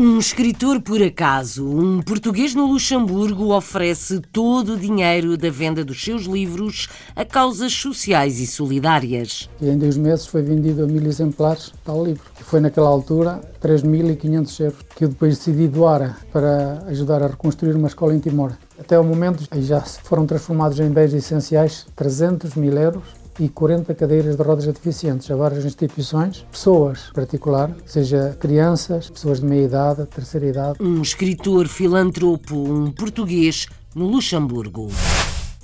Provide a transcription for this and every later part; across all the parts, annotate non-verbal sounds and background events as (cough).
Um escritor por acaso, um português no Luxemburgo, oferece todo o dinheiro da venda dos seus livros a causas sociais e solidárias. Em dois meses foi vendido a mil exemplares tal livro. Foi naquela altura 3.500 euros que eu depois decidi doar para ajudar a reconstruir uma escola em Timor. Até o momento já foram transformados em bens essenciais 300 mil euros e 40 cadeiras de rodas deficientes a várias instituições, pessoas particular, seja crianças, pessoas de meia idade, terceira idade. Um escritor filantropo, um português no Luxemburgo.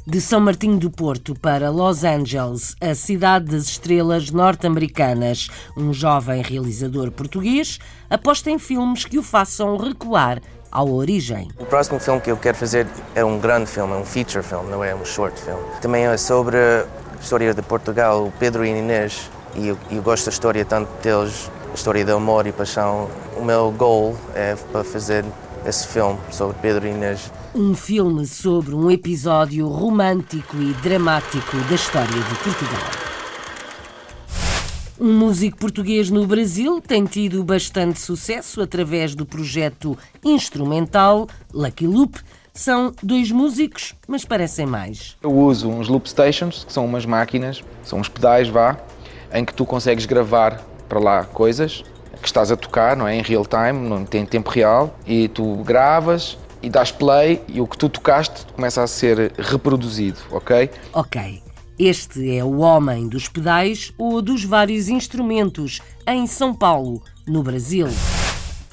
De São Martinho do Porto para Los Angeles, a cidade das estrelas norte-americanas, um jovem realizador português aposta em filmes que o façam recuar à origem. O próximo filme que eu quero fazer é um grande filme, é um feature film, não é um short film. Também é sobre história de Portugal, o Pedro e Inês, e eu, eu gosto da história tanto deles, a história de amor e paixão. O meu goal é para fazer esse filme sobre Pedro e Inês. Um filme sobre um episódio romântico e dramático da história de Portugal. Um músico português no Brasil tem tido bastante sucesso através do projeto instrumental Lucky Loop. São dois músicos, mas parecem mais. Eu uso uns loop stations, que são umas máquinas, são uns pedais, vá, em que tu consegues gravar para lá coisas que estás a tocar, não é? Em real time, não tem tempo real, e tu gravas e dás play e o que tu tocaste começa a ser reproduzido, ok? Ok, este é o homem dos pedais ou dos vários instrumentos em São Paulo, no Brasil.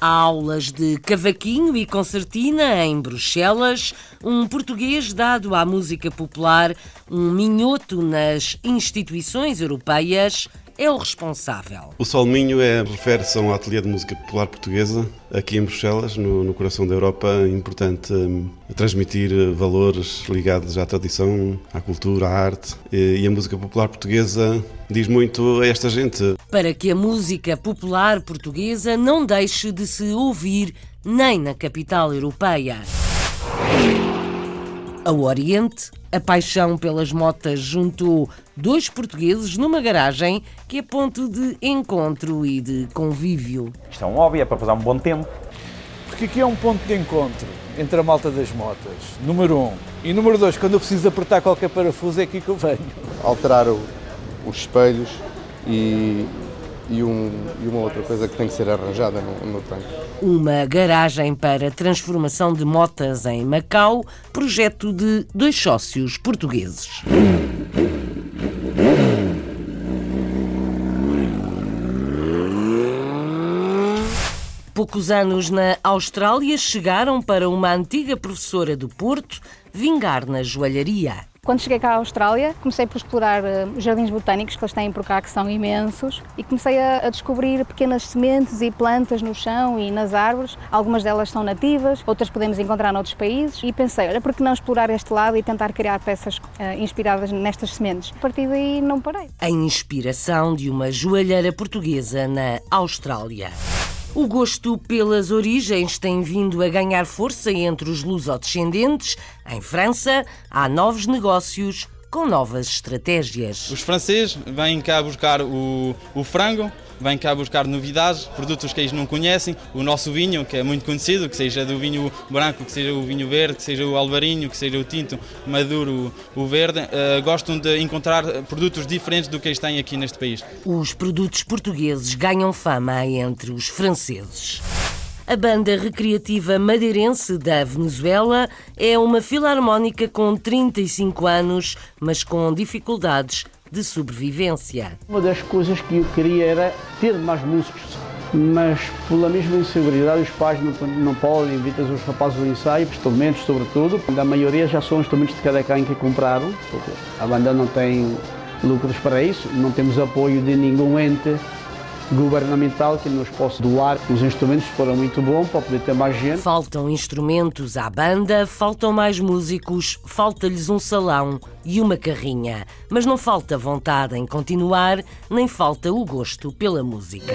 Aulas de cavaquinho e concertina em Bruxelas, um português dado à música popular, um minhoto nas instituições europeias, é o responsável. O Sol Minho é, refere-se a um ateliê de música popular portuguesa aqui em Bruxelas, no, no coração da Europa. É importante hum, transmitir valores ligados à tradição, à cultura, à arte. E, e a música popular portuguesa diz muito a esta gente. Para que a música popular portuguesa não deixe de se ouvir nem na capital europeia. Ao Oriente, a paixão pelas motas juntou dois portugueses numa garagem que é ponto de encontro e de convívio. Isto é um hobby, é para passar um bom tempo. Porque aqui é um ponto de encontro entre a malta das motas, número um. E número dois, quando eu preciso apertar qualquer parafuso, é aqui que eu venho. Alterar o, os espelhos e, e, um, e, uma outra coisa que tem que ser arranjada no, no tanque. Uma garagem para transformação de motas em Macau, projeto de dois sócios portugueses. Poucos anos na Austrália chegaram para uma antiga professora do Porto vingar na joalharia. Quando cheguei cá à Austrália, comecei por explorar uh, jardins botânicos que eles têm por cá, que são imensos, e comecei a, descobrir pequenas sementes e plantas no chão e nas árvores. Algumas delas são nativas, outras podemos encontrar noutros países, e pensei, olha, por que não explorar este lado e tentar criar peças uh, inspiradas nestas sementes? A partir daí não parei. A inspiração de uma joalheira portuguesa na Austrália. O gosto pelas origens tem vindo a ganhar força entre os lusodescendentes. Em França, há novos negócios com novas estratégias. Os franceses vêm cá buscar o, o frango, vêm cá buscar novidades, produtos que eles não conhecem, o nosso vinho, que é muito conhecido, que seja do vinho branco, que seja o vinho verde, que seja o alvarinho, que seja o tinto, maduro, o verde, uh, gostam de encontrar produtos diferentes do que eles têm aqui neste país. Os produtos portugueses ganham fama entre os franceses. A banda recreativa madeirense da Venezuela é uma filarmónica com 35 anos, mas com dificuldades de sobrevivência. Uma das coisas que eu queria era ter mais músicos, mas pela mesma inseguridade os pais não, não podem, evitam os rapazes do ensaio, instrumentos sobretudo. A maioria já são instrumentos de cada quem que compraram, porque a banda não tem lucros para isso, não temos apoio de nenhum ente governamental que nos possa doar os instrumentos foram muito bom para poder ter mais gente. Faltam instrumentos à banda, faltam mais músicos, falta-lhes um salão e uma carrinha. Mas não falta vontade em continuar, nem falta o gosto pela música.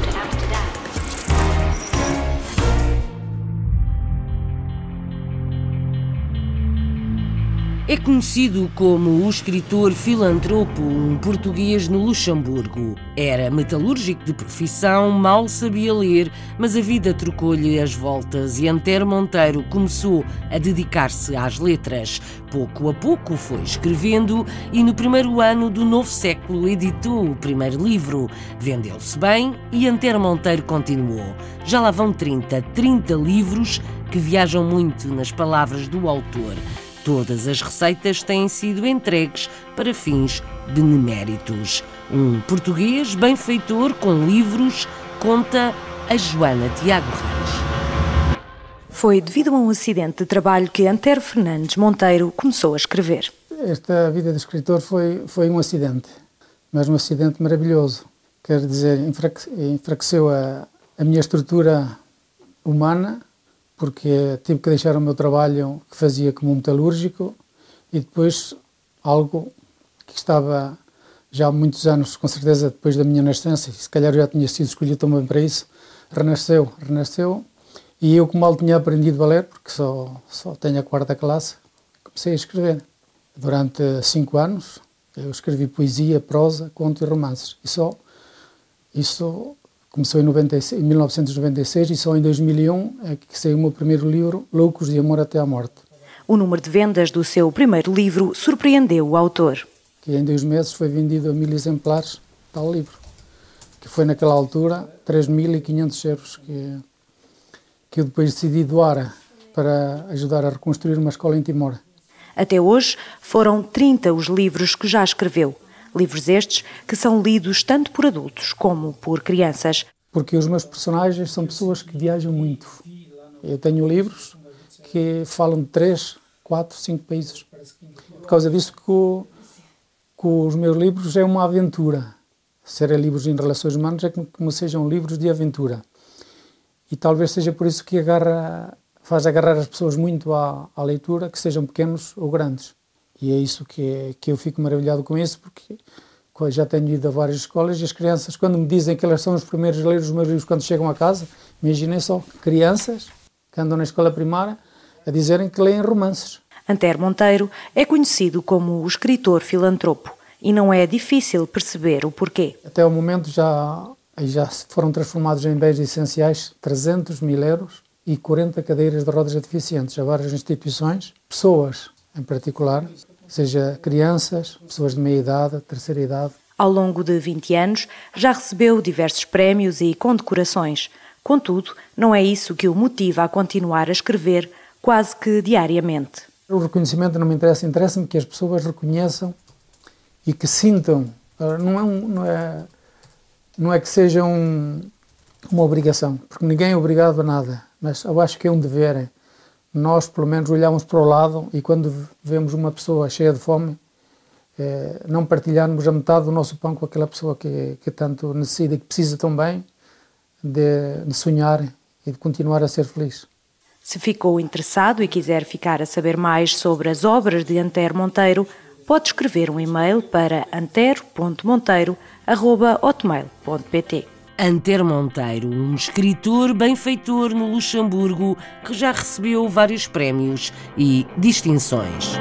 É conhecido como o escritor filantropo, um português no Luxemburgo. Era metalúrgico de profissão, mal sabia ler, mas a vida trocou-lhe as voltas e Antero Monteiro começou a dedicar-se às letras. Pouco a pouco foi escrevendo e no primeiro ano do novo século editou o primeiro livro. Vendeu-se bem e Antero Monteiro continuou. Já lá vão 30, 30 livros que viajam muito nas palavras do autor. Todas as receitas têm sido entregues para fins beneméritos. Um português benfeitor com livros, conta a Joana Tiago Reis. Foi devido a um acidente de trabalho que Antero Fernandes Monteiro começou a escrever. Esta vida de escritor foi, foi um acidente, mas um acidente maravilhoso. Quer dizer, enfraque- enfraqueceu a, a minha estrutura humana, porque tive que deixar o meu trabalho que fazia como metalúrgico e depois algo que estava já há muitos anos, com certeza depois da minha nascença, e se calhar já tinha sido escolhido também para isso, renasceu, renasceu e eu que mal tinha aprendido a ler, porque só, só tenho a quarta classe, comecei a escrever. Durante cinco anos eu escrevi poesia, prosa, conto e romances. E só, isso começou em, 96, em 1996 e só em 2001 é que saiu o meu primeiro livro, Loucos de Amor até à Morte. O número de vendas do seu primeiro livro surpreendeu o autor. que em dois meses foi vendido a mil exemplares, tal livro, que foi naquela altura 3.500 euros que, que eu depois decidi doar para ajudar a reconstruir uma escola em Timor. Até hoje foram 30 os livros que já escreveu. Livros estes que são lidos tanto por adultos como por crianças. Porque os meus personagens são pessoas que viajam muito. Eu tenho livros que falam de três, quatro, cinco países. Por causa disso que, o, que os meus livros é uma aventura. Serem livros em relações humanas é como, como sejam livros de aventura. E talvez seja por isso que agarra, faz agarrar as pessoas muito à, à leitura, que sejam pequenos ou grandes. E é isso que, que eu fico maravilhado com isso, porque já tenho ido a várias escolas e as crianças, quando me dizem que elas são os primeiros a ler os meus livros quando chegam a casa, imaginem só, crianças que andam na escola primária a dizerem que leem romances. Antero Monteiro é conhecido como o escritor filantropo e não é difícil perceber o porquê. Até o momento já, já foram transformados em bens essenciais 300 mil euros e 40 cadeiras de rodas deficientes a várias instituições, pessoas em particular, seja crianças, pessoas de meia idade, terceira idade. Ao longo de 20 anos, já recebeu diversos prémios e condecorações. Contudo, não é isso que o motiva a continuar a escrever quase que diariamente. O reconhecimento não me interessa, interessa-me que as pessoas reconheçam e que sintam. Não é, um, não é, não é que seja um, uma obrigação, porque ninguém é obrigado a nada, mas eu acho que é um dever. Nós, pelo menos, olhamos para o lado e quando vemos uma pessoa cheia de fome, é, não partilharmos a metade do nosso pão com aquela pessoa que, que tanto necessita e que precisa também de, de sonhar e de continuar a ser feliz. Se ficou interessado e quiser ficar a saber mais sobre as obras de Antero Monteiro, pode escrever um e-mail para antero.monteiro.hotmail.pt Antero Monteiro, um escritor benfeitor no Luxemburgo que já recebeu vários prémios e distinções.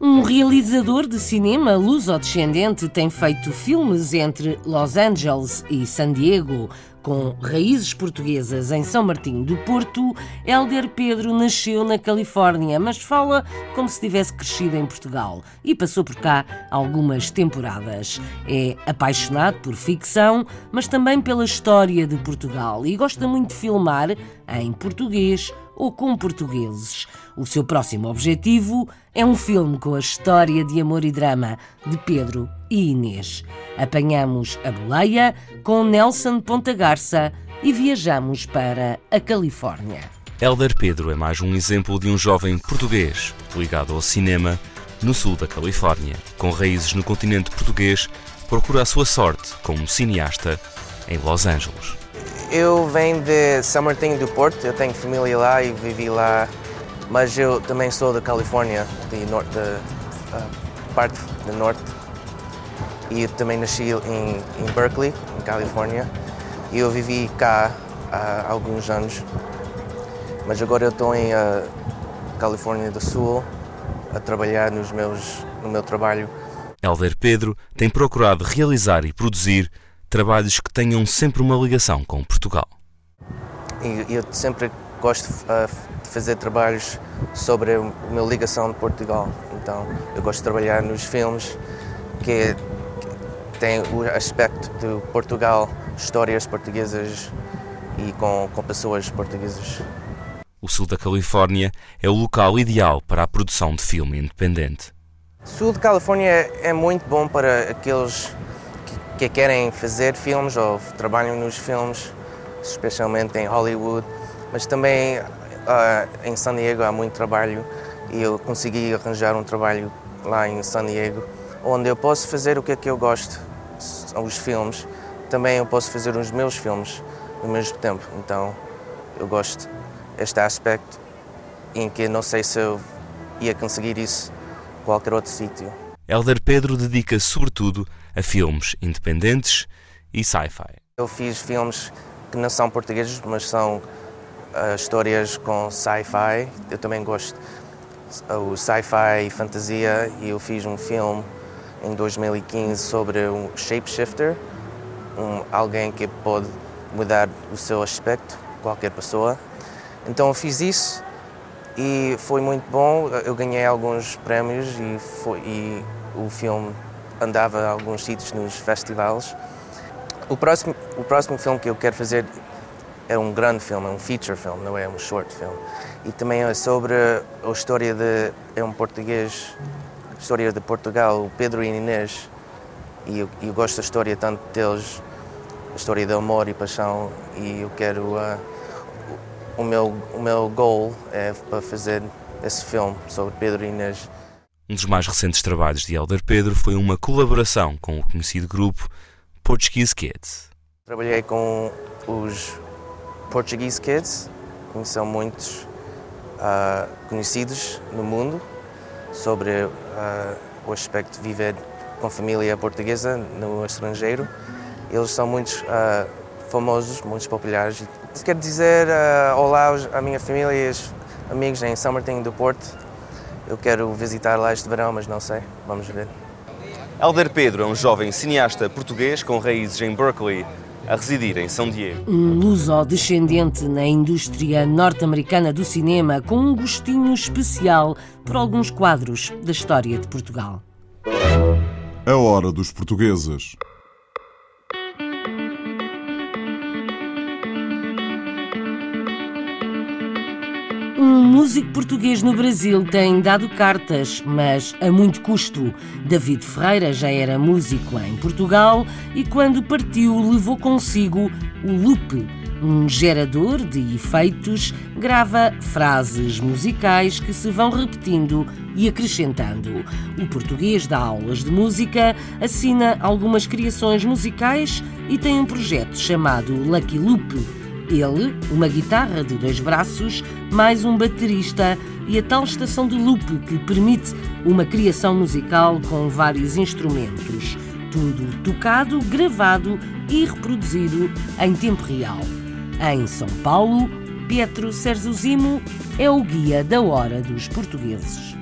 Um realizador de cinema luso-descendente tem feito filmes entre Los Angeles e San Diego. Com raízes portuguesas em São Martinho do Porto, Helder Pedro nasceu na Califórnia, mas fala como se tivesse crescido em Portugal e passou por cá algumas temporadas. É apaixonado por ficção, mas também pela história de Portugal e gosta muito de filmar em português ou com portugueses. O seu próximo objetivo é um filme com a história de amor e drama de Pedro e Inês. Apanhamos a boleia com Nelson Ponta Garça e viajamos para a Califórnia. Helder Pedro é mais um exemplo de um jovem português ligado ao cinema no sul da Califórnia. Com raízes no continente português, procura a sua sorte como cineasta em Los Angeles. Eu venho de São Martinho do Porto, eu tenho família lá e vivi lá, mas eu também sou da Califórnia, de norte, da uh, parte do norte. E também nasci em, em Berkeley, em Califórnia, e eu vivi cá há alguns anos. Mas agora eu estou em uh, Califórnia do Sul a trabalhar nos meus, no meu trabalho. Helder Pedro tem procurado realizar e produzir trabalhos que tenham sempre uma ligação com Portugal. E eu sempre gosto uh, de fazer trabalhos sobre a minha ligação de Portugal. Então, eu gosto de trabalhar nos filmes que, que têm o aspecto de Portugal, histórias portuguesas e com, com pessoas portuguesas. O sul da Califórnia é o local ideal para a produção de filme independente. O sul da Califórnia é muito bom para aqueles que querem fazer filmes ou trabalham nos filmes, especialmente em Hollywood, mas também uh, em San Diego há muito trabalho e eu consegui arranjar um trabalho lá em San Diego, onde eu posso fazer o que é que eu gosto, os filmes. Também eu posso fazer os meus filmes ao mesmo tempo. Então eu gosto deste aspecto em que não sei se eu ia conseguir isso em qualquer outro sítio. Helder Pedro dedica sobretudo a filmes independentes e sci-fi. Eu fiz filmes que não são portugueses, mas são uh, histórias com sci-fi. Eu também gosto o sci-fi e fantasia e eu fiz um filme em 2015 sobre um shapeshifter, um, alguém que pode mudar o seu aspecto, qualquer pessoa. Então eu fiz isso e foi muito bom. Eu ganhei alguns prémios e, foi, e o filme andava a alguns sítios nos festivais. O próximo, o próximo filme que eu quero fazer é um grande filme, é um feature film, não é um short film. E também é sobre a história de é um português, história de Portugal, o Pedro e Inês. E eu, eu gosto da história tanto deles, a história de amor e paixão. E eu quero uh, o meu o meu goal é para fazer esse filme sobre Pedro e Inês. Um dos mais recentes trabalhos de Helder Pedro foi uma colaboração com o conhecido grupo Portuguese Kids. Trabalhei com os Portuguese Kids, que são muitos uh, conhecidos no mundo sobre uh, o aspecto de viver com família portuguesa no estrangeiro. Eles são muitos uh, famosos, muitos populares. Quero dizer olá à minha família e aos amigos em São Martinho do Porto eu quero visitar lá este verão, mas não sei. Vamos ver. Helder Pedro é um jovem cineasta português com raízes em Berkeley, a residir em São Diego. Um luso-descendente na indústria norte-americana do cinema, com um gostinho especial por alguns quadros da história de Portugal. A hora dos portugueses. Músico português no Brasil tem dado cartas, mas a muito custo. David Ferreira já era músico em Portugal e, quando partiu, levou consigo o loop, um gerador de efeitos, grava frases musicais que se vão repetindo e acrescentando. O português dá aulas de música, assina algumas criações musicais e tem um projeto chamado Lucky Loop ele, uma guitarra de dois braços, mais um baterista e a tal estação de loop que permite uma criação musical com vários instrumentos. Tudo tocado, gravado e reproduzido em tempo real. Em São Paulo, Pietro Serzuzimo é o guia da hora dos portugueses.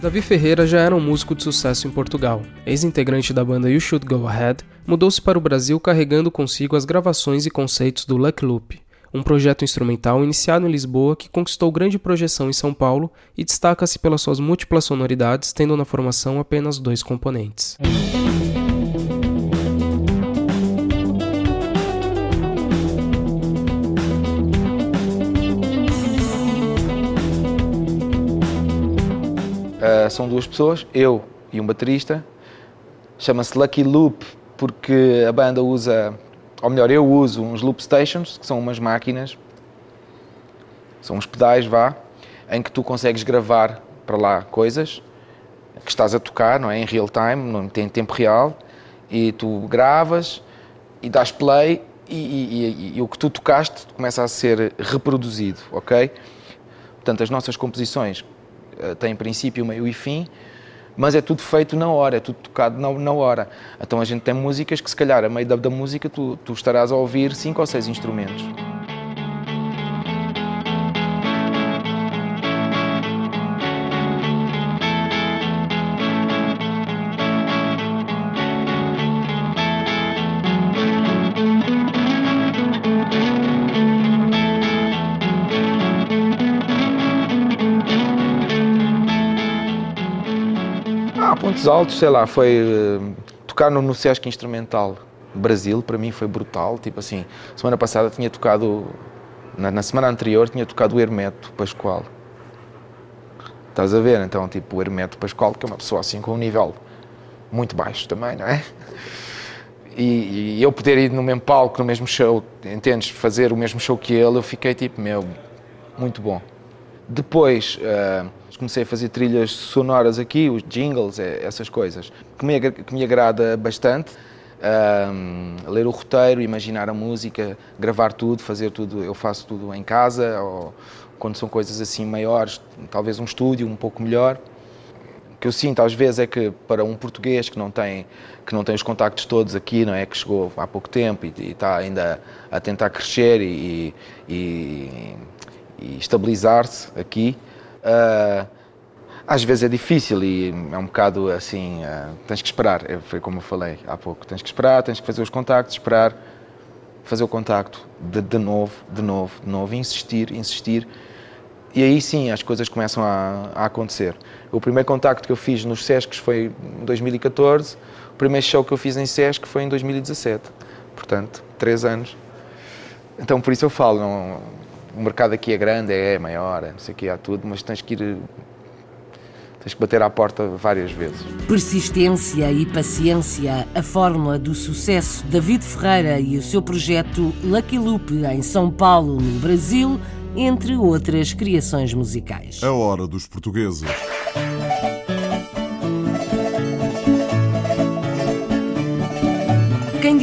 Davi Ferreira já era um músico de sucesso em Portugal. Ex-integrante da banda You Should Go Ahead, mudou-se para o Brasil carregando consigo as gravações e conceitos do Luck Loop, um projeto instrumental iniciado em Lisboa que conquistou grande projeção em São Paulo e destaca-se pelas suas múltiplas sonoridades, tendo na formação apenas dois componentes. Uh, são duas pessoas, eu e um baterista. Chama-se Lucky Loop porque a banda usa, ou melhor, eu uso uns loop stations, que são umas máquinas, são uns pedais, vá, em que tu consegues gravar para lá coisas que estás a tocar, não é? Em real time, não tem tempo real, e tu gravas e dás play e, e, e, o que tu tocaste começa a ser reproduzido, ok? Portanto, as nossas composições uh, têm princípio, meio e fim, mas é tudo feito na hora, é tudo tocado na, na hora. Então a gente tem músicas que se calhar a meio da, da música tu, tu estarás a ouvir cinco ou seis instrumentos. Pontos altos, sei lá, foi uh, tocar no, no Sesc Instrumental Brasil, para mim foi brutal. Tipo assim, semana passada tinha tocado, na, na semana anterior, tinha tocado o Hermeto Pascoal. Estás a ver? Então, tipo, o Hermeto Pascoal, que é uma pessoa assim com um nível muito baixo também, não é? E, e eu poder ir no mesmo palco, no mesmo show, entendes? Fazer o mesmo show que ele, eu fiquei tipo, meu, muito bom. Depois, uh, comecei a fazer trilhas sonoras aqui, os jingles, é, essas coisas, que me, que me agrada bastante. Um, ler o roteiro, imaginar a música, gravar tudo, fazer tudo, eu faço tudo em casa, ou quando são coisas assim maiores, talvez um estúdio um pouco melhor. O que eu sinto às vezes é que para um português que não tem que não tem os contactos todos aqui, não é que chegou há pouco tempo e, e está ainda a tentar crescer e, e, e estabilizar-se aqui, Uh, às vezes é difícil e é um bocado assim, uh, tens que esperar, é, foi como eu falei há pouco, tens que esperar, tens que fazer os contactos, esperar, fazer o contacto de, de novo, de novo, de novo, insistir, insistir, e aí sim as coisas começam a, a acontecer. O primeiro contacto que eu fiz nos Sescs foi em 2014, o primeiro show que eu fiz em Sesc foi em 2017, portanto, três anos. Então por isso eu falo, não, o mercado aqui é grande, é maior, é, não sei o que, há tudo, mas tens que ir. Tens que bater à porta várias vezes. Persistência e paciência, a fórmula do sucesso. David Ferreira e o seu projeto Lucky Loop em São Paulo, no Brasil, entre outras criações musicais. A hora dos portugueses.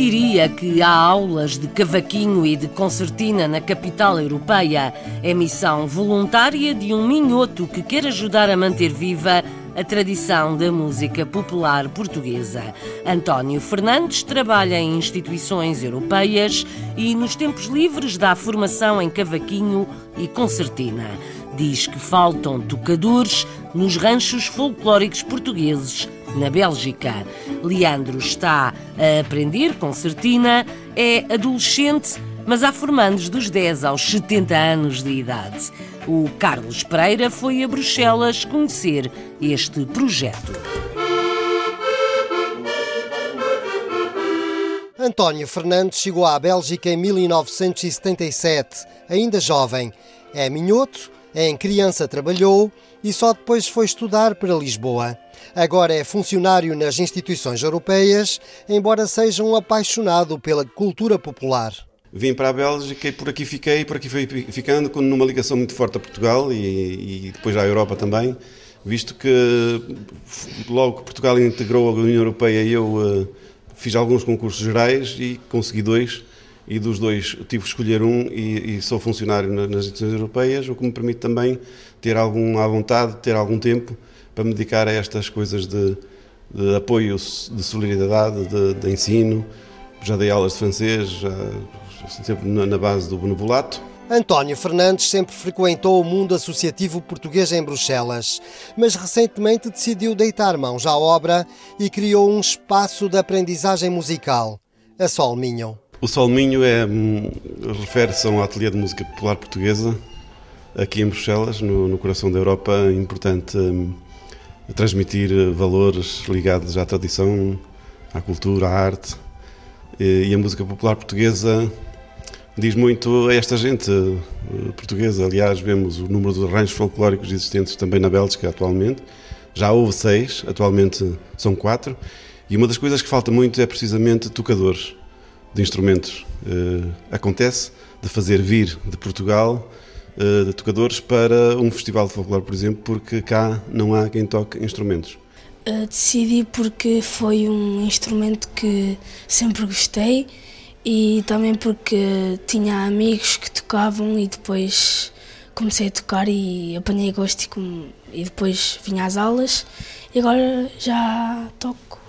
Diria que há aulas de cavaquinho e de concertina na capital europeia? É missão voluntária de um minhoto que quer ajudar a manter viva a tradição da música popular portuguesa. António Fernandes trabalha em instituições europeias e, nos tempos livres, dá formação em cavaquinho e concertina. Diz que faltam tocadores nos ranchos folclóricos portugueses na Bélgica. Leandro está a aprender concertina, é adolescente, mas há formandos dos 10 aos 70 anos de idade. O Carlos Pereira foi a Bruxelas conhecer este projeto. António Fernandes chegou à Bélgica em 1977, ainda jovem. É minhoto, em criança trabalhou e só depois foi estudar para Lisboa. Agora é funcionário nas instituições europeias, embora seja um apaixonado pela cultura popular. Vim para a Bélgica e por aqui fiquei, por aqui fui ficando, numa ligação muito forte a Portugal e, e depois à Europa também, visto que logo que Portugal integrou a União Europeia eu uh, fiz alguns concursos gerais e consegui dois e dos dois tive que escolher um e, e, sou funcionário nas instituições europeias, o que me permite também ter alguma vontade, ter algum tempo para me dedicar a estas coisas de, de apoio, de solidariedade, de, de, ensino. Já dei aulas de francês, já, sempre na base do benevolado. António Fernandes sempre frequentou o mundo associativo português em Bruxelas, mas recentemente decidiu deitar mãos à obra e criou um espaço de aprendizagem musical, a Solminho. O Solminho é, hum, refere-se a um ateliê de música popular portuguesa, aqui em Bruxelas, no, no coração da Europa, importante hum, transmitir valores ligados à tradição, à cultura, à arte. E, e a música popular portuguesa diz muito a esta gente eh, portuguesa. Aliás, vemos o número de ranchos folclóricos existentes também na Bélgica atualmente. Já houve seis, atualmente são quatro. E uma das coisas que falta muito é precisamente tocadores de instrumentos. Uh, acontece de fazer vir de Portugal uh, de tocadores para um festival de folclore, por exemplo, porque cá não há quem toque instrumentos. Uh, decidi porque foi um instrumento que sempre gostei e também porque tinha amigos que tocavam e depois comecei a tocar e apanhei gosto e, com, e depois vinha às aulas e agora já toco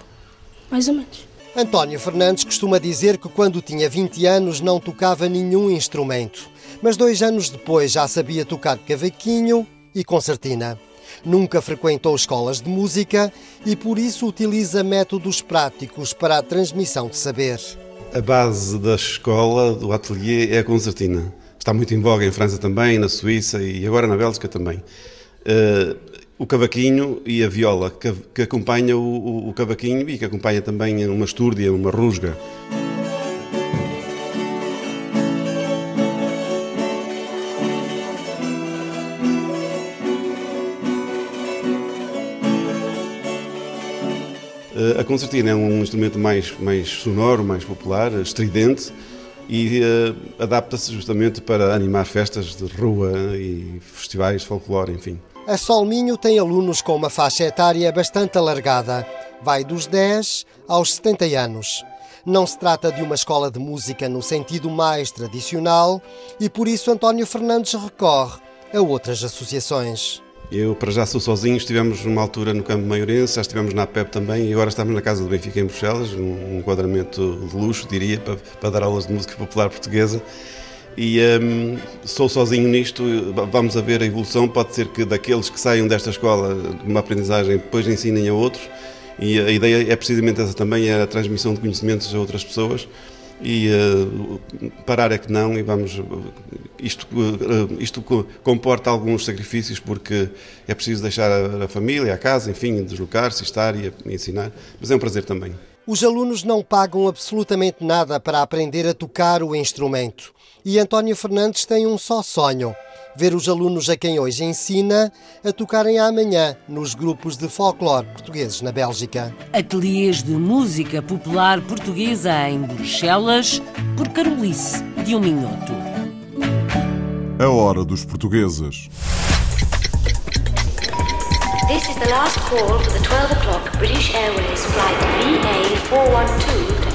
mais ou menos. António Fernandes costuma dizer que quando tinha 20 anos não tocava nenhum instrumento, mas dois anos depois já sabia tocar cavaquinho e concertina. Nunca frequentou escolas de música e por isso utiliza métodos práticos para a transmissão de saber. A base da escola, do ateliê, é a concertina. Está muito em voga em França também, na Suíça e agora na Bélgica também. Uh, o cavaquinho e a viola, que, que acompanha o, o, o, cavaquinho e que acompanha também uma estúrdia, uma rusga. A concertina é um instrumento mais, mais sonoro, mais popular, estridente e uh, adapta-se justamente para animar festas de rua e festivais de folclore, enfim. A Solminho tem alunos com uma faixa etária bastante alargada, vai dos 10 aos 70 anos. Não se trata de uma escola de música no sentido mais tradicional e por isso António Fernandes recorre a outras associações. Eu, para já, sou sozinho. Estivemos numa altura no campo maiorense, já estivemos na APEP também e agora estamos na Casa do Benfica em Bruxelas, num enquadramento de luxo, diria, para, para dar aulas de música popular portuguesa. E um, sou sozinho nisto, vamos a ver a evolução. Pode ser que daqueles que saiam desta escola de uma aprendizagem depois ensinem a outros. E a ideia é precisamente essa também, é a transmissão de conhecimentos a outras pessoas e uh, parar é que não e vamos isto uh, isto comporta alguns sacrifícios porque é preciso deixar a, a família a casa enfim deslocar-se estar e, e ensinar mas é um prazer também os alunos não pagam absolutamente nada para aprender a tocar o instrumento e António Fernandes tem um só sonho ver os alunos a quem hoje ensina a tocarem amanhã nos grupos de folclore portugueses na Bélgica. Ateliês de música popular portuguesa em Bruxelas, por Carolice de um Minhoto. A hora dos portugueses. This is the last call for the 12 o'clock British Airways flight VA412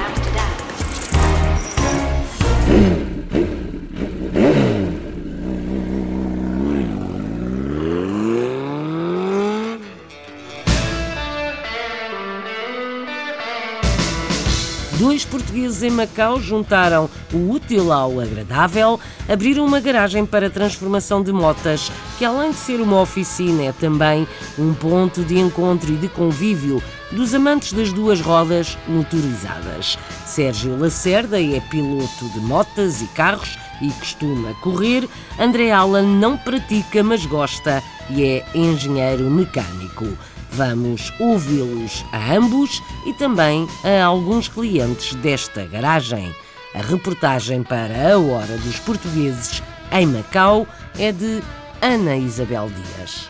Dois portugueses em Macau juntaram o útil ao agradável, abriram uma garagem para transformação de motas, que além de ser uma oficina, é também um ponto de encontro e de convívio dos amantes das duas rodas motorizadas. Sérgio Lacerda é piloto de motas e carros e costuma correr. André Allan não pratica, mas gosta e é engenheiro mecânico. Vamos ouvi-los a ambos e também a alguns clientes desta garagem. A reportagem para a Hora dos Portugueses em Macau é de Ana Isabel Dias.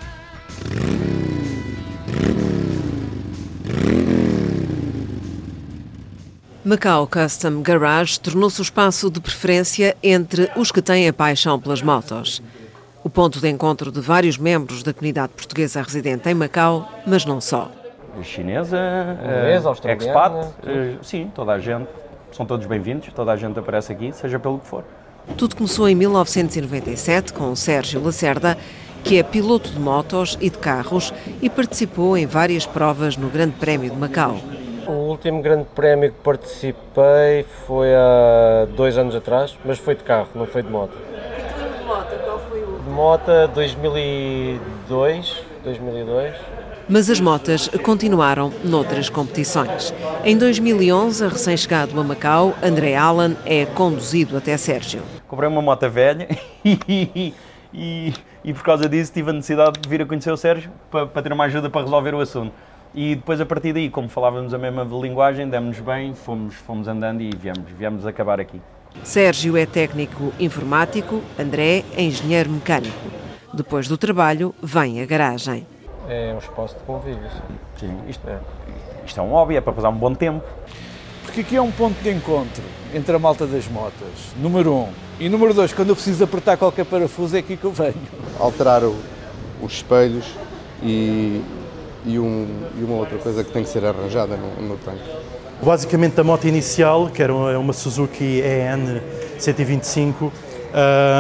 Macau Custom Garage tornou-se o espaço de preferência entre os que têm a paixão pelas motos o ponto de encontro de vários membros da comunidade portuguesa residente em Macau, mas não só. Chinesa, Inglês, uh, expat, uh, sim, toda a gente, são todos bem-vindos, toda a gente aparece aqui, seja pelo que for. Tudo começou em 1997 com o Sérgio Lacerda, que é piloto de motos e de carros e participou em várias provas no Grande Prémio de Macau. O último Grande Prémio que participei foi há dois anos atrás, mas foi de carro, não foi de moto. Foi o? De moto 2002, 2002. Mas as motas continuaram noutras competições. Em 2011, a recém-chegado a Macau, André Allan é conduzido até Sérgio. Comprei uma moto velha e, (laughs) e, e, por causa disso tive a necessidade de vir a conhecer o Sérgio para, para ter uma ajuda para resolver o assunto. E depois, a partir daí, como falávamos a mesma linguagem, demos-nos bem, fomos, fomos andando e viemos, viemos acabar aqui. Sérgio é técnico informático, André é engenheiro mecânico. Depois do trabalho, vem a garagem. É um espaço de convívio. Sim. sim. Isto, é, isto é um hobby, é para passar um bom tempo. Porque aqui é um ponto de encontro entre a malta das motas, número um. E número dois, quando eu preciso apertar qualquer parafuso, é aqui que eu venho. Alterar o, os espelhos e, e, um, e, uma outra coisa que tem que ser arranjada no, no tanque. Basicamente, a moto inicial, que era uma Suzuki EN 125,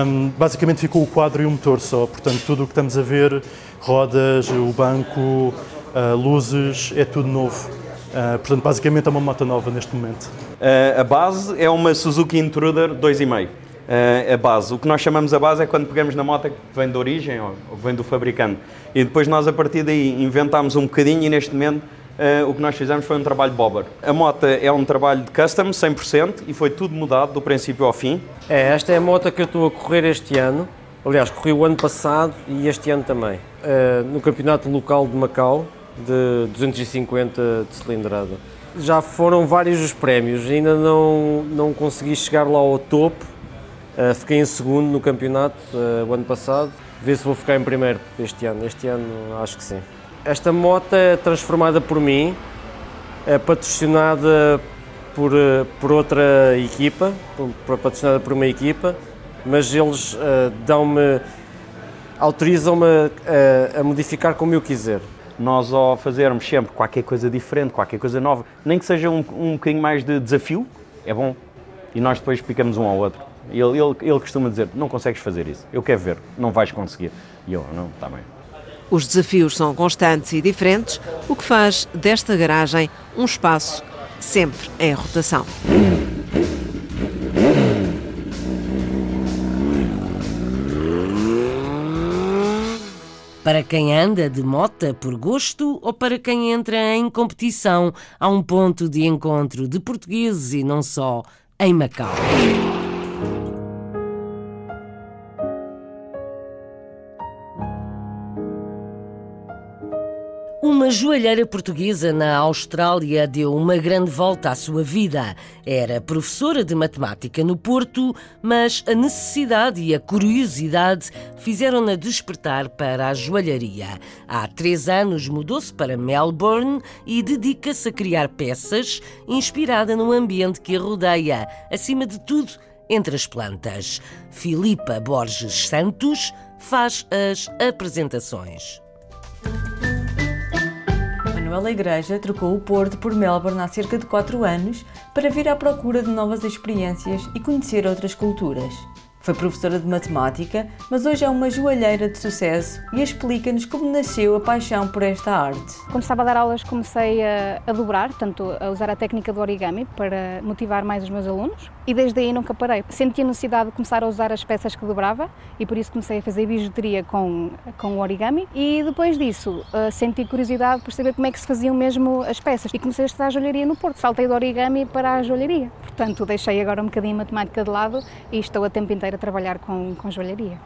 um, basicamente ficou o quadro e o motor só. Portanto, tudo o que estamos a ver, rodas, o banco, uh, luzes, é tudo novo. Uh, portanto, basicamente é uma moto nova neste momento. Uh, a base é uma Suzuki Intruder 2,5. Uh, a base. O que nós chamamos a base é quando pegamos na moto que vem de origem ou, ou vem do fabricante. E depois nós, a partir daí, inventámos um bocadinho e neste momento uh, o que nós fizemos foi um trabalho bobber. A moto é um trabalho de custom, 100%, e foi tudo mudado do princípio ao fim. É, esta é a moto que eu estou a correr este ano. Aliás, corri o ano passado e este ano também. Uh, no campeonato local de Macau, de 250 de cilindrada. Já foram vários os prémios, ainda não, não consegui chegar lá ao topo. Uh, fiquei em segundo no campeonato o ano passado. Vê se vou ficar em primeiro este ano. Este ano acho que sim. Esta moto é transformada por mim, é patrocinada por, uh, por outra equipa, por, patrocinada por uma equipa, mas eles dão-me, autorizam-me a, a modificar como eu quiser nós ao fazermos sempre qualquer coisa diferente, qualquer coisa nova, nem que seja um, um bocadinho mais de desafio, é bom. E nós depois explicamos um ao outro. Ele, ele, ele costuma dizer, não consegues fazer isso, eu quero ver, não vais conseguir. E eu, não, está bem. Os desafios são constantes e diferentes, o que faz desta garagem um espaço sempre em rotação. Para quem anda de mota por gosto ou para quem entra em competição, há um ponto de encontro de portugueses e não só em Macau. Uma joalheira portuguesa na Austrália deu uma grande volta à sua vida. Era professora de matemática no Porto, mas a necessidade e a curiosidade fizeram-na despertar para a joalharia. Há três anos mudou-se para Melbourne e dedica-se a criar peças inspirada no ambiente que a rodeia, acima de tudo entre as plantas. Filipa Borges Santos faz as apresentações. Manuela Igreja trocou o Porto por Melbourne há cerca de 4 anos para vir à procura de novas experiências e conhecer outras culturas. Foi professora de matemática, mas hoje é uma joalheira de sucesso e explica-nos como nasceu a paixão por esta arte. Quando estava a dar aulas comecei a, a dobrar, portanto a usar a técnica do origami para motivar mais os meus alunos e desde aí nunca parei. Senti a necessidade de começar a usar as peças que dobrava e por isso comecei a fazer bijuteria com, com o origami e depois disso uh, senti curiosidade por saber como é que se faziam mesmo as peças e comecei a estudar a joalharia no Porto. Saltei do origami para a joalharia. Portanto, deixei agora um bocadinho a matemática de lado e estou a tempo inteiro a trabalhar com, com joalharia.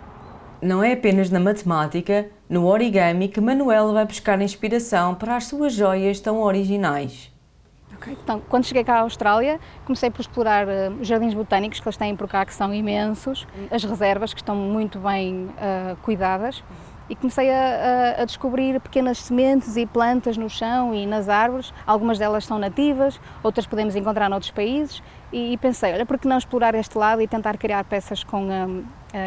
Não é apenas na matemática, no origami, que Manuela vai buscar inspiração para as suas joias tão originais. Okay. Então, quando cheguei cá à Austrália, comecei por explorar uh, os jardins botânicos que eles têm por cá, que são imensos, as reservas, que estão muito bem uh, cuidadas, e comecei a, a, a, descobrir pequenas sementes e plantas no chão e nas árvores. Algumas delas são nativas, outras podemos encontrar noutros países. E, e pensei, olha, por que não explorar este lado e tentar criar peças com, uh,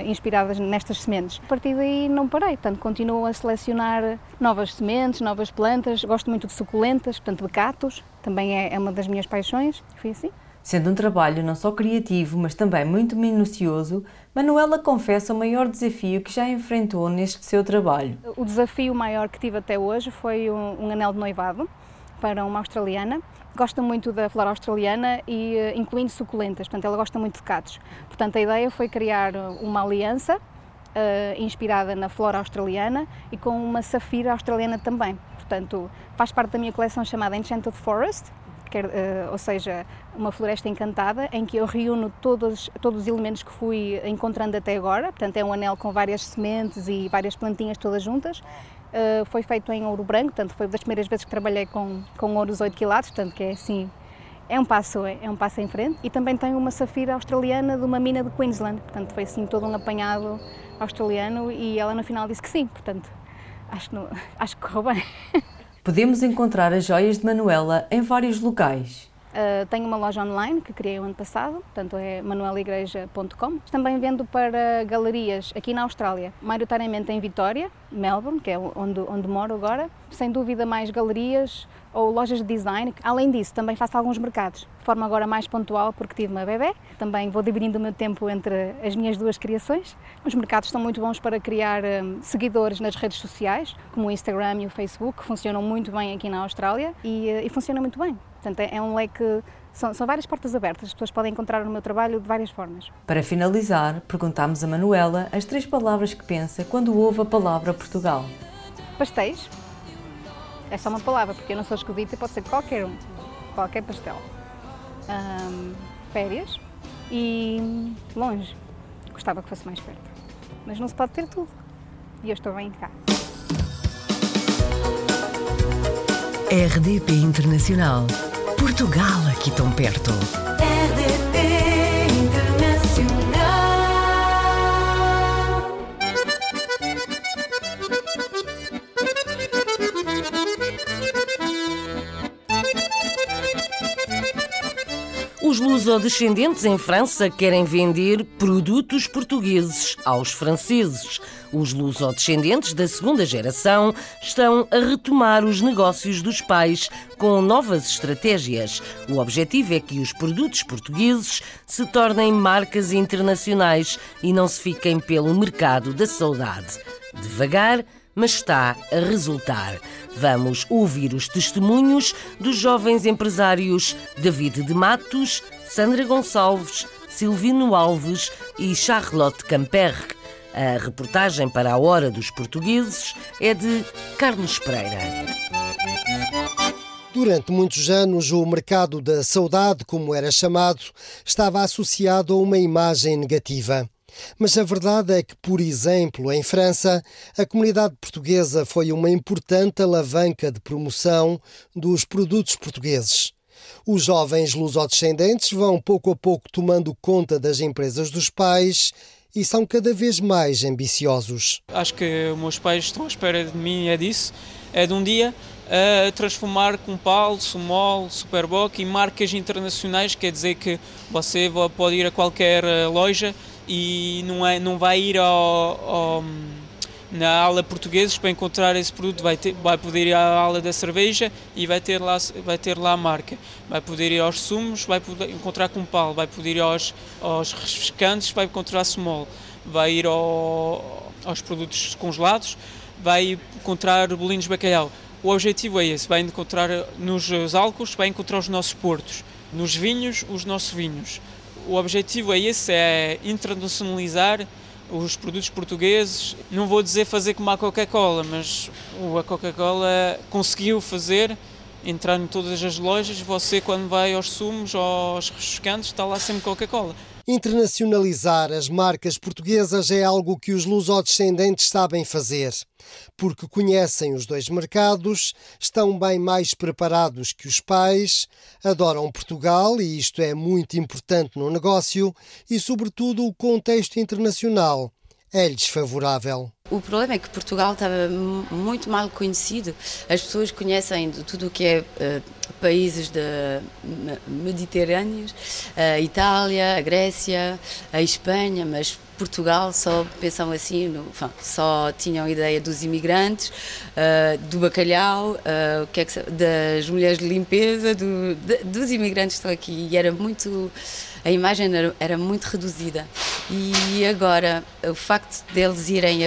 inspiradas nestas sementes? A partir daí não parei, portanto, continuo a selecionar novas sementes, novas plantas. Gosto muito de suculentas, portanto, de catos, também é, é uma das minhas paixões. Foi assim. Sendo um trabalho não só criativo, mas também muito minucioso, Manuela confessa o maior desafio que já enfrentou neste seu trabalho. O desafio maior que tive até hoje foi um, um anel de noivado para uma australiana. Gosta muito da flora australiana e uh, incluindo suculentas, portanto ela gosta muito de catos. Portanto a ideia foi criar uma aliança uh, inspirada na flora australiana e com uma safira australiana também. Portanto faz parte da minha coleção chamada Enchanted Forest, quer, uh, ou seja, uma floresta encantada, em que eu reúno todos, todos os elementos que fui encontrando até agora. Portanto, é um anel com várias sementes e várias plantinhas todas juntas. Uh, foi feito em ouro branco, portanto, foi das primeiras vezes que trabalhei com, com ouros 8 quilates, portanto, que é assim, é um passo, é, um passo em frente. E também tenho uma safira australiana de uma mina de Queensland, portanto, foi assim todo um apanhado australiano e ela no final disse que sim, portanto, acho que, (laughs) acho que correu bem. Podemos encontrar as joias de Manuela em vários locais. Uh, tenho uma loja online que criei o ano passado, portanto é manueligreja.com. Também vendo para galerias aqui na Austrália, maioritariamente em Vitória, Melbourne, que é onde, onde moro agora. Sem dúvida mais galerias ou lojas de design. Além disso, também faço alguns mercados, de forma agora mais pontual, porque tive uma bebê. Também vou dividindo o meu tempo entre as minhas duas criações. Os mercados são muito bons para criar um, seguidores nas redes sociais, como o Instagram e o Facebook, que funcionam muito bem aqui na Austrália e, e funcionam muito bem. Portanto, é, é um leque, são, são, várias portas abertas, as pessoas podem encontrar no meu trabalho de várias formas. Para finalizar, perguntámos a Manuela as três palavras que pensa quando ouve a palavra Portugal. Pastéis. É só uma palavra, porque eu não sou esquisita e pode ser qualquer um, qualquer pastel. Um, férias e longe. Gostava que fosse mais perto. Mas não se pode ter tudo. E eu estou bem cá. RDP Internacional. Portugal aqui tão perto. RDP lusodescendentes em França querem vender produtos portugueses aos franceses. Os lusodescendentes da segunda geração estão a retomar os negócios dos pais com novas estratégias. O objetivo é que os produtos portugueses se tornem marcas internacionais e não se fiquem pelo mercado da saudade. Devagar, mas está a resultar. Vamos ouvir os testemunhos dos jovens empresários David de Matos, Sandra Gonçalves, Silvino Alves e Charlotte Camperre. A reportagem para a Hora dos Portugueses é de Carlos Pereira. Durante muitos anos, o mercado da saudade, como era chamado, estava associado a uma imagem negativa. Mas a verdade é que, por exemplo, em França, a comunidade portuguesa foi uma importante alavanca de promoção dos produtos portugueses. Os jovens lusodescendentes vão pouco a pouco tomando conta das empresas dos pais e são cada vez mais ambiciosos. Acho que meus pais estão à espera de mim é disso, é de um dia a transformar Compal, Sumol, Superboc em marcas internacionais, quer dizer que você pode ir a qualquer loja e não, é, não vai ir ao, ao, na ala portugueses para encontrar esse produto, vai, ter, vai poder ir à ala da cerveja e vai ter, lá, vai ter lá a marca. Vai poder ir aos sumos, vai poder encontrar Compal, vai poder ir aos, aos refrescantes, vai encontrar Small, vai ir ao, aos produtos congelados, vai encontrar bolinhos de bacalhau. O objetivo é esse, vai encontrar nos álcools, vai encontrar os nossos portos, nos vinhos, os nossos vinhos o objetivo é esse, é internacionalizar os produtos portugueses. Não vou dizer fazer como a Coca-Cola, mas a Coca-Cola conseguiu fazer, entrar em todas as lojas. Você, quando vai aos sumos, aos refrescantes, está lá sempre Coca-Cola. Internacionalizar as marcas portuguesas é algo que os lusodescendentes sabem fazer, porque conhecem os dois mercados, estão bem mais preparados que os pais, adoram Portugal e isto é muito importante no negócio e, sobretudo, o contexto internacional é-lhes favorável. O problema é que Portugal estava muito mal conhecido. As pessoas conhecem tudo o que é uh, países de, mediterrâneos, a Itália, a Grécia, a Espanha, mas Portugal só pensam assim, no, só tinham ideia dos imigrantes, uh, do bacalhau, uh, que é que, das mulheres de limpeza, do, de, dos imigrantes que estão aqui. E era muito a imagem era, era, muito reduzida. E agora, o facto deles irem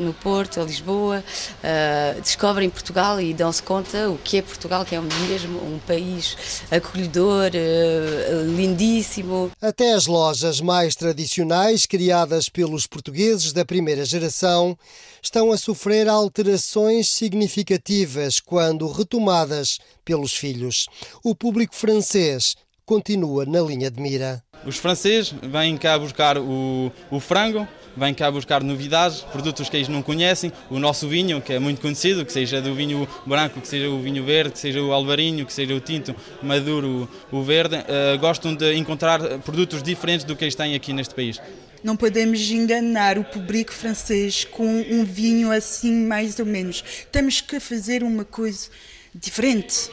no Porto, a Lisboa, uh, descobrem Portugal e dão-se conta o que é Portugal, que é mesmo um país acolhedor, uh, lindíssimo. Até as lojas mais tradicionais, criadas pelos portugueses da primeira geração, estão a sofrer alterações significativas quando retomadas pelos filhos. O público francês continua na linha de mira. Os franceses vêm cá buscar o, o frango, vêm cá buscar novidades, produtos que eles não conhecem, o nosso vinho, que é muito conhecido, que seja do vinho branco, que seja o vinho verde, que seja o alvarinho, que seja o tinto, maduro, o verde, uh, gostam de encontrar produtos diferentes do que eles têm aqui neste país. Não podemos enganar o público francês com um vinho assim, mais ou menos. Temos que fazer uma coisa diferente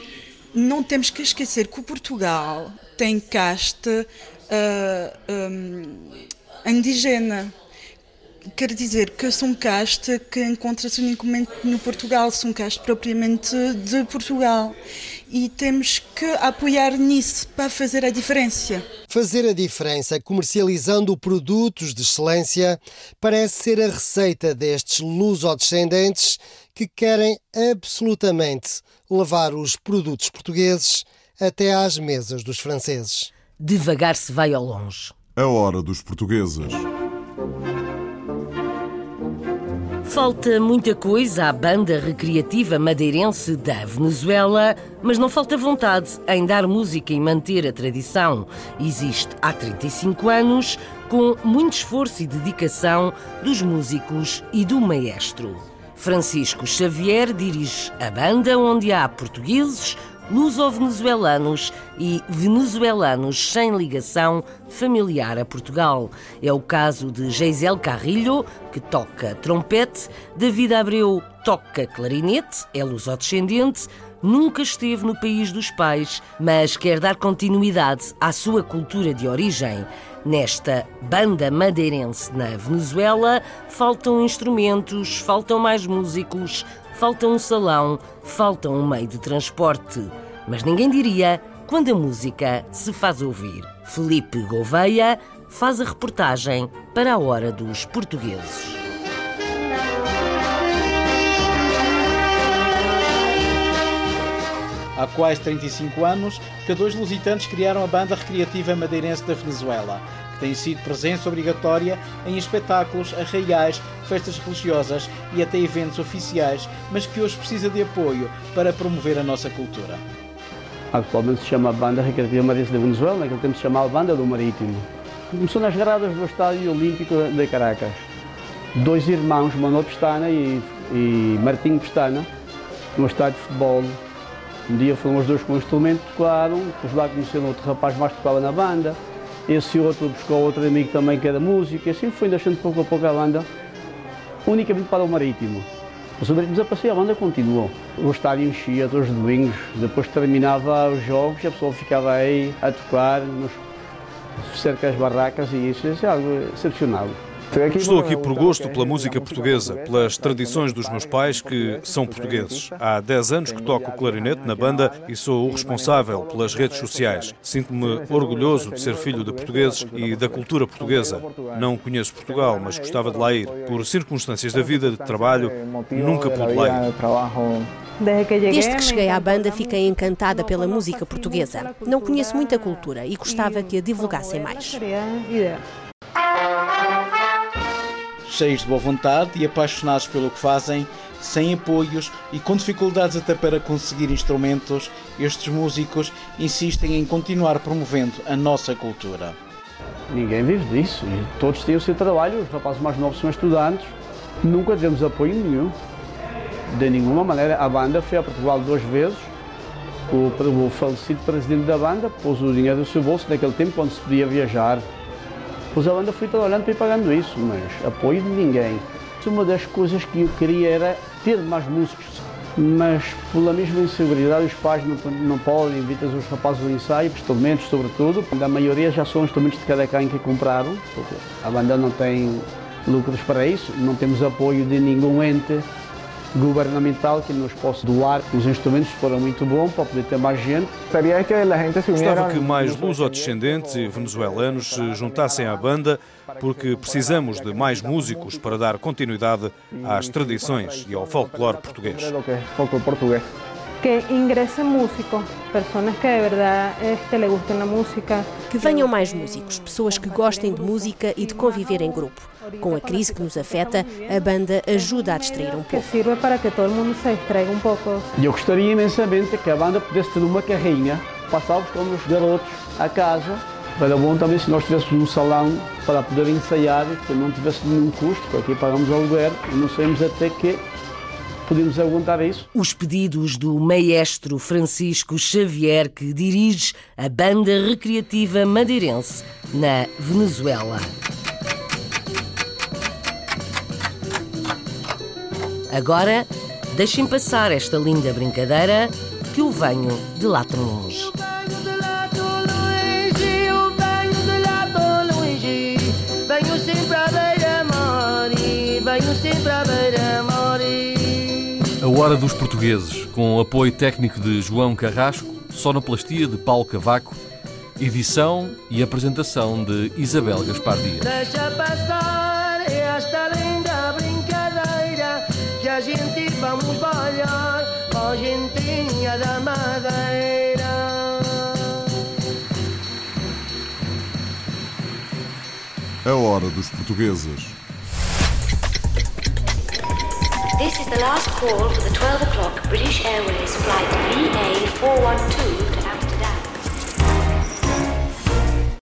não temos que esquecer que o Portugal tem caste uh, um, indígena. Quer dizer que são caste que encontra-se unicamente no Portugal, são caste propriamente de Portugal. E temos que apoiar nisso para fazer a diferença. Fazer a diferença comercializando produtos de excelência parece ser a receita destes lusodescendentes que querem absolutamente levar os produtos portugueses até às mesas dos franceses. Devagar se vai ao longe. A hora dos portugueses. Falta muita coisa à banda recreativa madeirense da Venezuela, mas não falta vontade em dar música e manter a tradição. Existe há 35 anos, com muito esforço e dedicação dos músicos e do maestro. Francisco Xavier dirige a banda onde há portugueses, luso-venezuelanos e venezuelanos sem ligação familiar a Portugal. É o caso de Geisel Carrilho, que toca trompete, David Abreu toca clarinete, é luso-descendente, nunca esteve no país dos pais, mas quer dar continuidade à sua cultura de origem. Nesta banda madeirense na Venezuela, faltam instrumentos, faltam mais músicos, falta um salão, falta um meio de transporte. Mas ninguém diria quando a música se faz ouvir. Felipe Gouveia faz a reportagem para a Hora dos Portugueses. Há quase 35 anos que dois lusitanos criaram a banda recreativa madeirense da Venezuela, que tem sido presença obrigatória em espetáculos, arraiais, festas religiosas e até eventos oficiais, mas que hoje precisa de apoio para promover a nossa cultura. Atualmente se chama Banda Recreativa Madeirense da Venezuela, naquele tempo se chamava Banda do Marítimo. Começou nas gradas do Estádio Olímpico de Caracas. Dois irmãos, Manuel Pestana e, e Martim Pestana, no estádio de futebol um dia foram os dois com o instrumento, tocaram, depois lá conheceram outro rapaz mais que tocava na banda, esse outro buscou outro amigo também que era músico, e assim foi deixando pouco a pouco a banda, unicamente para o Marítimo. Os Marítimo desapareceu, a banda continuou. O estádio enchia todos os domingos, depois terminava os jogos e a pessoa ficava aí a tocar nos cerca das barracas e isso, isso é algo excepcional. Estou aqui por gosto pela música portuguesa, pelas tradições dos meus pais que são portugueses. Há 10 anos que toco clarinete na banda e sou o responsável pelas redes sociais. Sinto-me orgulhoso de ser filho de portugueses e da cultura portuguesa. Não conheço Portugal, mas gostava de lá ir. Por circunstâncias da vida de trabalho, nunca pude lá ir. Desde que cheguei à banda, fiquei encantada pela música portuguesa. Não conheço muita cultura e gostava que a divulgassem mais. Cheios de boa vontade e apaixonados pelo que fazem, sem apoios e com dificuldades até para conseguir instrumentos, estes músicos insistem em continuar promovendo a nossa cultura. Ninguém vive disso e todos têm o seu trabalho, os rapazes mais novos são estudantes, nunca temos apoio nenhum. De nenhuma maneira. A banda foi a Portugal duas vezes, o, o falecido presidente da banda pôs o dinheiro do seu bolso naquele tempo quando se podia viajar. Pois a banda foi trabalhando para ir pagando isso, mas apoio de ninguém. Uma das coisas que eu queria era ter mais músicos, mas pela mesma inseguridade os pais não, não podem, evitam os rapazes do ensaio, instrumentos sobretudo. A maioria já são instrumentos de cada quem que compraram, porque a banda não tem lucros para isso, não temos apoio de nenhum ente governamental que nos possa doar os instrumentos foram muito bom para poder ter mais gente. Gostava que mais luso-descendentes e venezuelanos se juntassem à banda porque precisamos de mais músicos para dar continuidade às tradições e ao folclore português. Que ingressem músicos, pessoas que de verdade este, le gustem a música. Que venham mais músicos, pessoas que gostem de música e de conviver em grupo. Com a crise que nos afeta, a banda ajuda a distrair um pouco. Que sirva para que todo mundo se distraiga um pouco. Eu gostaria imensamente que a banda pudesse ter uma carrinha, passávamos com os garotos a casa. Era bom também se nós tivéssemos um salão para poder ensaiar, que não tivesse nenhum custo, porque aqui pagamos aluguer e não sabemos até que podemos aguentar isso. Os pedidos do maestro Francisco Xavier, que dirige a banda recreativa madeirense na Venezuela. Agora, deixem passar esta linda brincadeira que o venho de lá tão longe. A Hora dos Portugueses, com apoio técnico de João Carrasco, sonoplastia de Paulo Cavaco, edição e apresentação de Isabel Gaspar Dias. A gente vamos olhar, ó gentinha da madeira. A Hora dos Portugueses. This is the last call for the 12 o'clock British Airways flight VA412